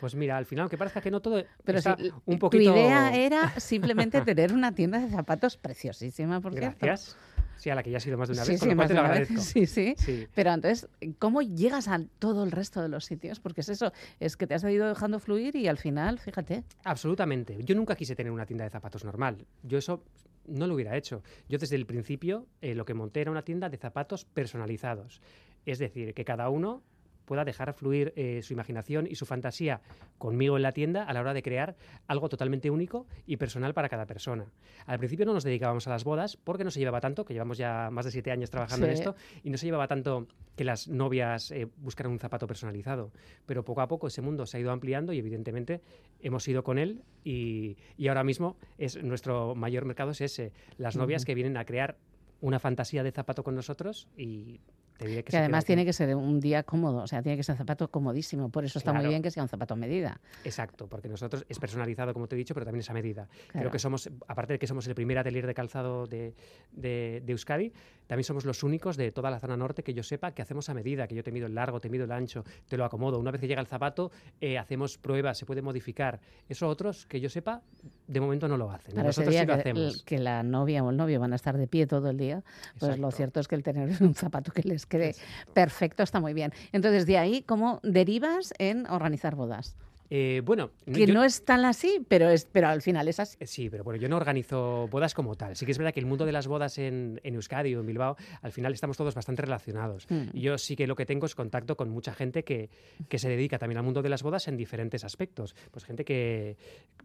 Pues mira, al final, aunque parezca que no todo Pero está un poquito... Tu idea era simplemente tener una tienda de zapatos preciosísima, por Gracias. Sí, a la que ya ha sido más de una vez, sí, te lo agradezco. Sí, sí, Pero entonces, ¿cómo llegas a todo el resto de los sitios? Porque es eso, es que te has ido dejando fluir y al final, fíjate. Absolutamente. Yo nunca quise tener una tienda de zapatos normal. Yo eso no lo hubiera hecho. Yo desde el principio eh, lo que monté era una tienda de zapatos personalizados. Es decir, que cada uno pueda dejar fluir eh, su imaginación y su fantasía conmigo en la tienda a la hora de crear algo totalmente único y personal para cada persona. Al principio no nos dedicábamos a las bodas porque no se llevaba tanto, que llevamos ya más de siete años trabajando en esto, y no se llevaba tanto que las novias eh, buscaran un zapato personalizado. Pero poco a poco ese mundo se ha ido ampliando y evidentemente hemos ido con él y, ahora mismo es nuestro mayor mercado es ese, las novias que vienen a crear una fantasía de zapato con nosotros y te diré que, Que además tiene que ser un día cómodo, o sea, tiene que ser un zapato comodísimo. Por eso está muy Claro. bien que sea un zapato a medida. Exacto, porque nosotros es personalizado, como te he dicho, pero también es a medida. Claro. Creo que somos, aparte de que somos el primer atelier de calzado de, de- de Euskadi, también somos los únicos de toda la zona norte que yo sepa que hacemos a medida, que yo te mido el largo, te mido el ancho, te lo acomodo. Una vez que llega el zapato, eh, hacemos pruebas, se puede modificar. Eso otros, que yo sepa, de momento no lo hacen. Para Nosotros sí lo que, hacemos. que la novia o el novio van a estar de pie todo el día, pues lo Exacto. cierto es que el tener un zapato que les quede perfecto está muy bien. Entonces, de ahí, ¿cómo derivas en organizar bodas? Eh, bueno, Que yo- no es tan así, pero, es, pero al final es así. Sí, pero bueno, yo no organizo bodas como tal. Sí que es verdad que el mundo de las bodas en, en Euskadi o en Bilbao, al final estamos todos bastante relacionados. Mm. Y yo sí que lo que tengo es contacto con mucha gente que, que se dedica también al mundo de las bodas en diferentes aspectos. Pues gente que,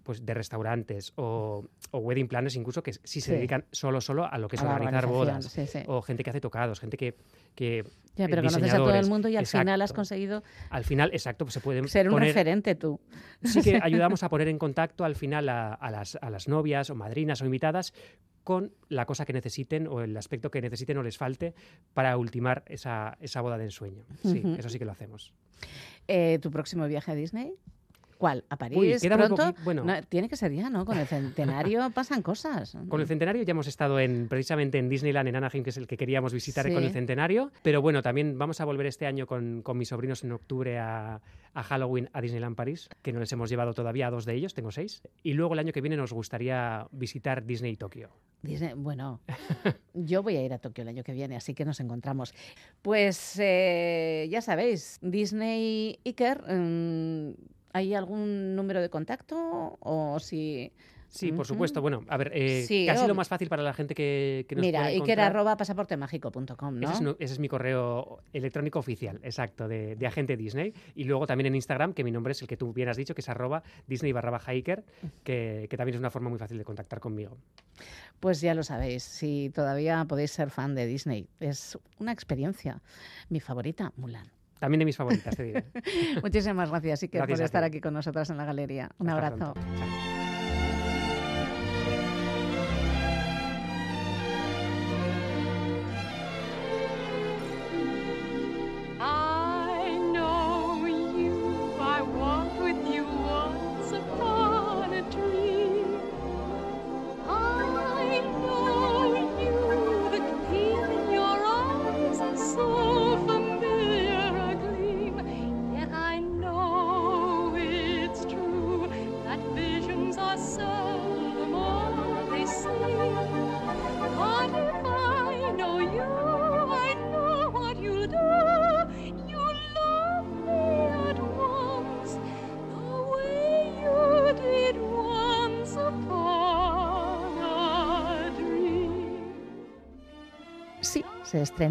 pues de restaurantes o, o wedding planners incluso, que sí se Sí. dedican solo, solo a lo que es A organizar bodas. sí, sí. O gente que hace tocados, gente que... que Ya, eh, pero conoces a todo el mundo y al final has conseguido Al final, exacto, pues se pueden ser un poner- referente tú. Sí que ayudamos a poner en contacto al final a, a las, a las novias o madrinas o invitadas con la cosa que necesiten o el aspecto que necesiten o les falte para ultimar esa, esa boda de ensueño. Sí, eso sí que lo hacemos. Eh, ¿Tu próximo viaje a Disney? ¿Cuál? ¿A París? Uy, ¿Pronto? bueno. No, tiene que ser ya, ¿no? Con el centenario pasan cosas. Con el centenario ya hemos estado en precisamente en Disneyland, en Anaheim, que es el que queríamos visitar con el centenario. Pero bueno, también vamos a volver este año con, con mis sobrinos en octubre a, a Halloween a Disneyland París, que no les hemos llevado todavía a dos de ellos, tengo seis. Y luego el año que viene nos gustaría visitar Disney Tokio. Disney- bueno, yo voy a ir a Tokio el año que viene, así que nos encontramos. Pues eh, ya sabéis, Disney Iker, mm, ¿hay algún número de contacto? O si. Sí, por supuesto. Bueno, a ver, eh, Sí, casi o- lo más fácil para la gente que, que nos Mira, Iker encontrar- arroba pasaportemágico.com, ¿no? Ese es, nu- ese es mi correo electrónico oficial, exacto, de, de agente Disney. Y luego también en Instagram, que mi nombre es el que tú bien has dicho, que es arroba Disney barra baja Iker, que, que también es una forma muy fácil de contactar conmigo. Pues ya lo sabéis, si todavía podéis ser fan de Disney, es una experiencia. Mi favorita, Mulan. También de mis favoritas, te diré. Muchísimas gracias, Iker, Gracias por estar aquí con nosotras en la galería. Un Hasta abrazo.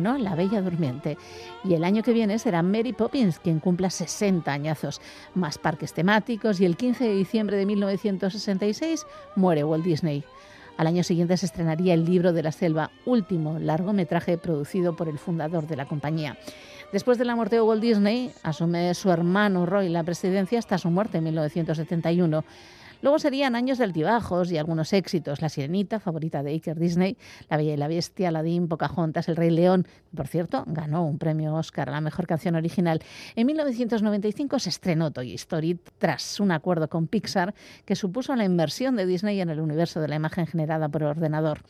La Bella Durmiente y el año que viene será Mary Poppins quien cumpla 60 añazos, más parques temáticos y el 15 de diciembre de 1966 muere Walt Disney. Al año siguiente se estrenaría El libro de la selva, último largometraje producido por el fundador de la compañía. Después de la muerte de Walt Disney, asume su hermano Roy la presidencia hasta su muerte en 1971. Luego serían años de altibajos y algunos éxitos. La Sirenita, favorita de Iker Disney, La Bella y la Bestia, Aladdin, Pocahontas, El Rey León. Por cierto, ganó un premio Oscar a la mejor canción original. En 1995 se estrenó Toy Story tras un acuerdo con Pixar que supuso la inversión de Disney en el universo de la imagen generada por ordenador.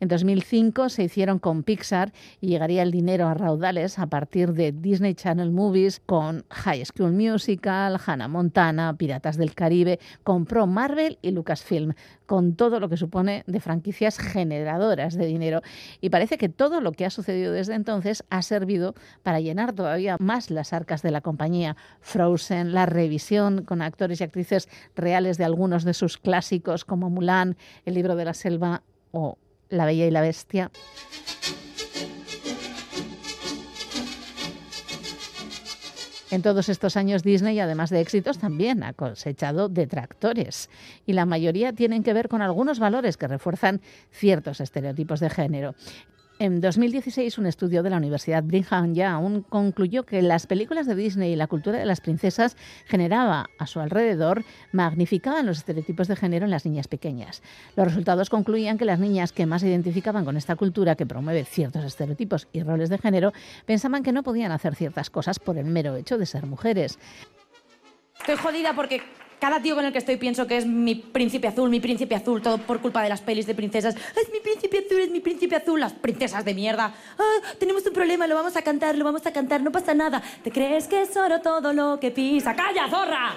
En 2005 se hicieron con Pixar y llegaría el dinero a raudales a partir de Disney Channel Movies con High School Musical, Hannah Montana, Piratas del Caribe, compró Marvel y Lucasfilm, con todo lo que supone de franquicias generadoras de dinero. Y parece que todo lo que ha sucedido desde entonces ha servido para llenar todavía más las arcas de la compañía. Frozen, la revisión con actores y actrices reales de algunos de sus clásicos como Mulan, El libro de la selva o La Bella y la Bestia. En todos estos años Disney, además de éxitos, también ha cosechado detractores. Y la mayoría tienen que ver con algunos valores que refuerzan ciertos estereotipos de género. En 2016, un estudio de la Universidad Brigham Young concluyó que las películas de Disney y la cultura de las princesas generaba a su alrededor, magnificaban los estereotipos de género en las niñas pequeñas. Los resultados concluían que las niñas que más se identificaban con esta cultura que promueve ciertos estereotipos y roles de género pensaban que no podían hacer ciertas cosas por el mero hecho de ser mujeres. Estoy jodida porque cada tío con el que estoy pienso que es mi príncipe azul, mi príncipe azul, todo por culpa de las pelis de princesas. Es mi príncipe azul, es mi príncipe azul, las princesas de mierda. Ah, tenemos un problema, lo vamos a cantar, lo vamos a cantar, no pasa nada. ¿Te crees que es oro todo lo que pisa? ¡Calla, zorra!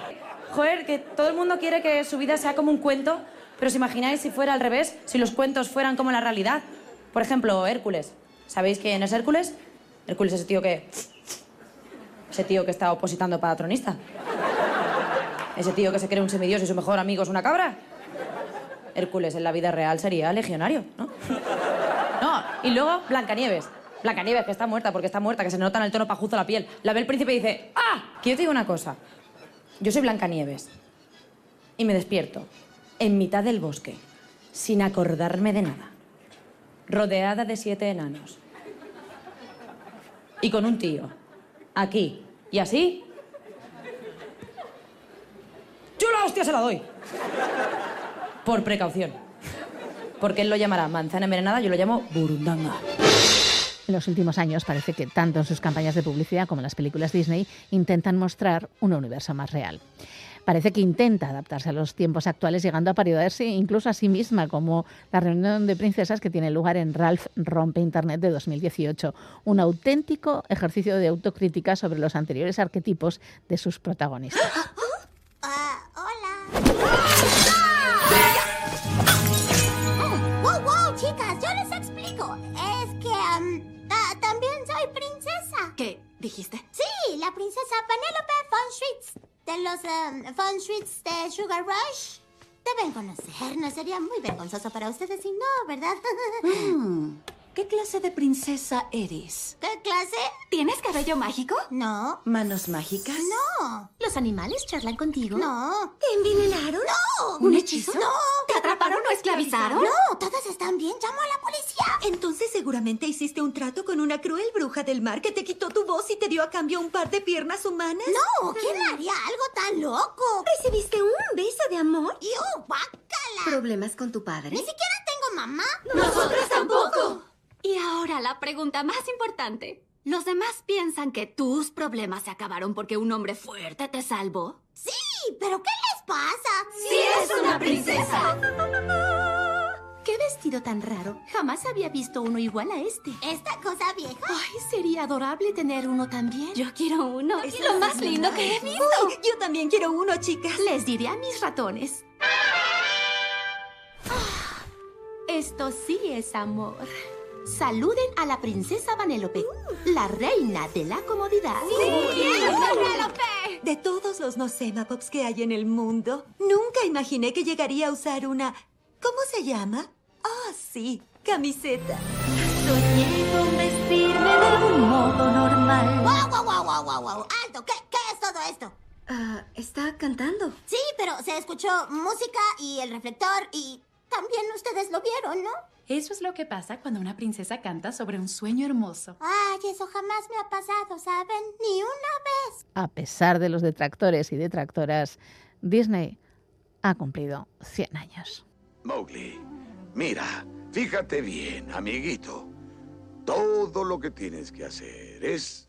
Joder, que todo el mundo quiere que su vida sea como un cuento, pero ¿os imagináis si fuera al revés? Si los cuentos fueran como la realidad. Por ejemplo, Hércules. ¿Sabéis quién es Hércules? Hércules es ese tío que... Ese tío que está opositando para tronista. Ese tío que se cree un semidios y su mejor amigo es una cabra. Hércules en la vida real sería legionario, ¿no? No, y luego Blancanieves. Blancanieves, que está muerta porque está muerta, que se nota en el tono pajuzo la piel. La ve el príncipe y dice, ¡ah! Que yo te digo una cosa. Yo soy Blancanieves. Y me despierto en mitad del bosque, sin acordarme de nada. Rodeada de siete enanos. Y con un tío. Aquí. Y así, yo la hostia se la doy. Por precaución. Porque él lo llamará manzana envenenada, yo lo llamo burundanga. En los últimos años parece que tanto en sus campañas de publicidad como en las películas Disney intentan mostrar un universo más real. Parece que intenta adaptarse a los tiempos actuales, llegando a parecerse incluso a sí misma, como la reunión de princesas que tiene lugar en Ralph Rompe Internet de 2018. Un auténtico ejercicio de autocrítica sobre los anteriores arquetipos de sus protagonistas. ¡Wow, wow, chicas! Yo les explico. Es que um, también soy princesa. ¿Qué dijiste? Sí, la princesa Penélope von Schwitz. De los um, von Schwitz de Sugar Rush. Deben conocernos. Sería muy vergonzoso para ustedes si no, ¿verdad? Mm, ¿Qué clase de princesa eres? ¿Qué clase? ¿Tienes cabello mágico? No. ¿Manos mágicas? No. ¿Los animales charlan contigo? No. ¿Te envenenaron? No. ¿Un hechizo? No. ¿Te atraparon o esclavizaron? No, todas están bien. Llamo a la policía. Entonces seguramente hiciste un trato con una cruel bruja del mar que te quitó tu voz y te dio a cambio un par de piernas humanas. No, ¿quién haría algo tan loco? ¿Recibiste un beso de amor? ¡Yo, bácala! ¿Problemas con tu padre? Ni siquiera tengo mamá. ¡Nosotros tampoco! Y ahora la pregunta más importante. ¿Los demás piensan que tus problemas se acabaron porque un hombre fuerte te salvó? Sí, pero ¿qué les pasa? ¡Sí es una princesa! ¡Qué vestido tan raro! Jamás había visto uno igual a este. ¿Esta cosa vieja? Ay, sería adorable tener uno también. Yo quiero uno. Es lo más lindo que he visto. Uy, yo también quiero uno, chicas. Les diré a mis ratones. Ah, esto sí es amor. Saluden a la princesa Vanélope, la reina de la comodidad. De todos los Nosemapops que hay en el mundo, nunca imaginé que llegaría a usar una... ¿Cómo se llama? Ah, sí, camiseta. Soñé con vestirme de un modo normal. ¡Wow, wow, wow, wow, wow, wow! ¡Alto! ¿Qué, ¿Qué es todo esto? Ah, está cantando. Sí, pero se escuchó música y el reflector y también ustedes lo vieron, ¿no? Eso es lo que pasa cuando una princesa canta sobre un sueño hermoso. Ay, eso jamás me ha pasado, ¿saben? Ni una vez. A pesar de los detractores y detractoras, Disney ha cumplido 100 años. Mowgli, mira, fíjate bien, amiguito. Todo lo que tienes que hacer es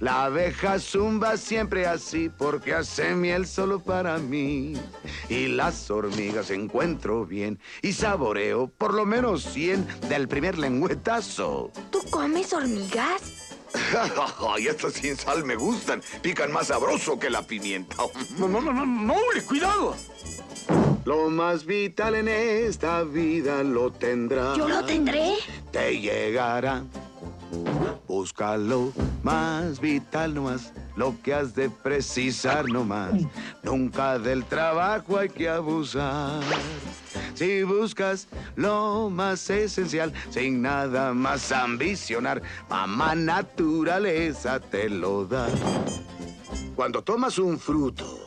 La abeja zumba siempre así porque hace miel solo para mí. Y las hormigas encuentro bien y saboreo por lo menos 100 del primer lengüetazo. ¿Tú comes hormigas? Ay, estas sin sal me gustan. Pican más sabroso que la pimienta. No, no, no, no, no, cuidado. Lo más vital en esta vida lo tendrás. ¿Yo lo tendré? Te llegará Búscalo más vital nomás, lo que has de precisar nomás. Nunca del trabajo hay que abusar. Si buscas lo más esencial, sin nada más ambicionar, mamá naturaleza te lo da. Cuando tomas un fruto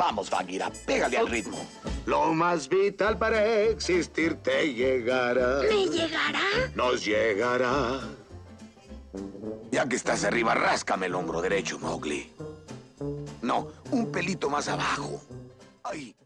Vamos, Bagheera, pégale al ritmo. Lo más vital para existir te llegará. ¿Me llegará? Nos llegará. Ya que estás arriba, ráscame el hombro derecho, Mowgli. No, un pelito más abajo. Ay.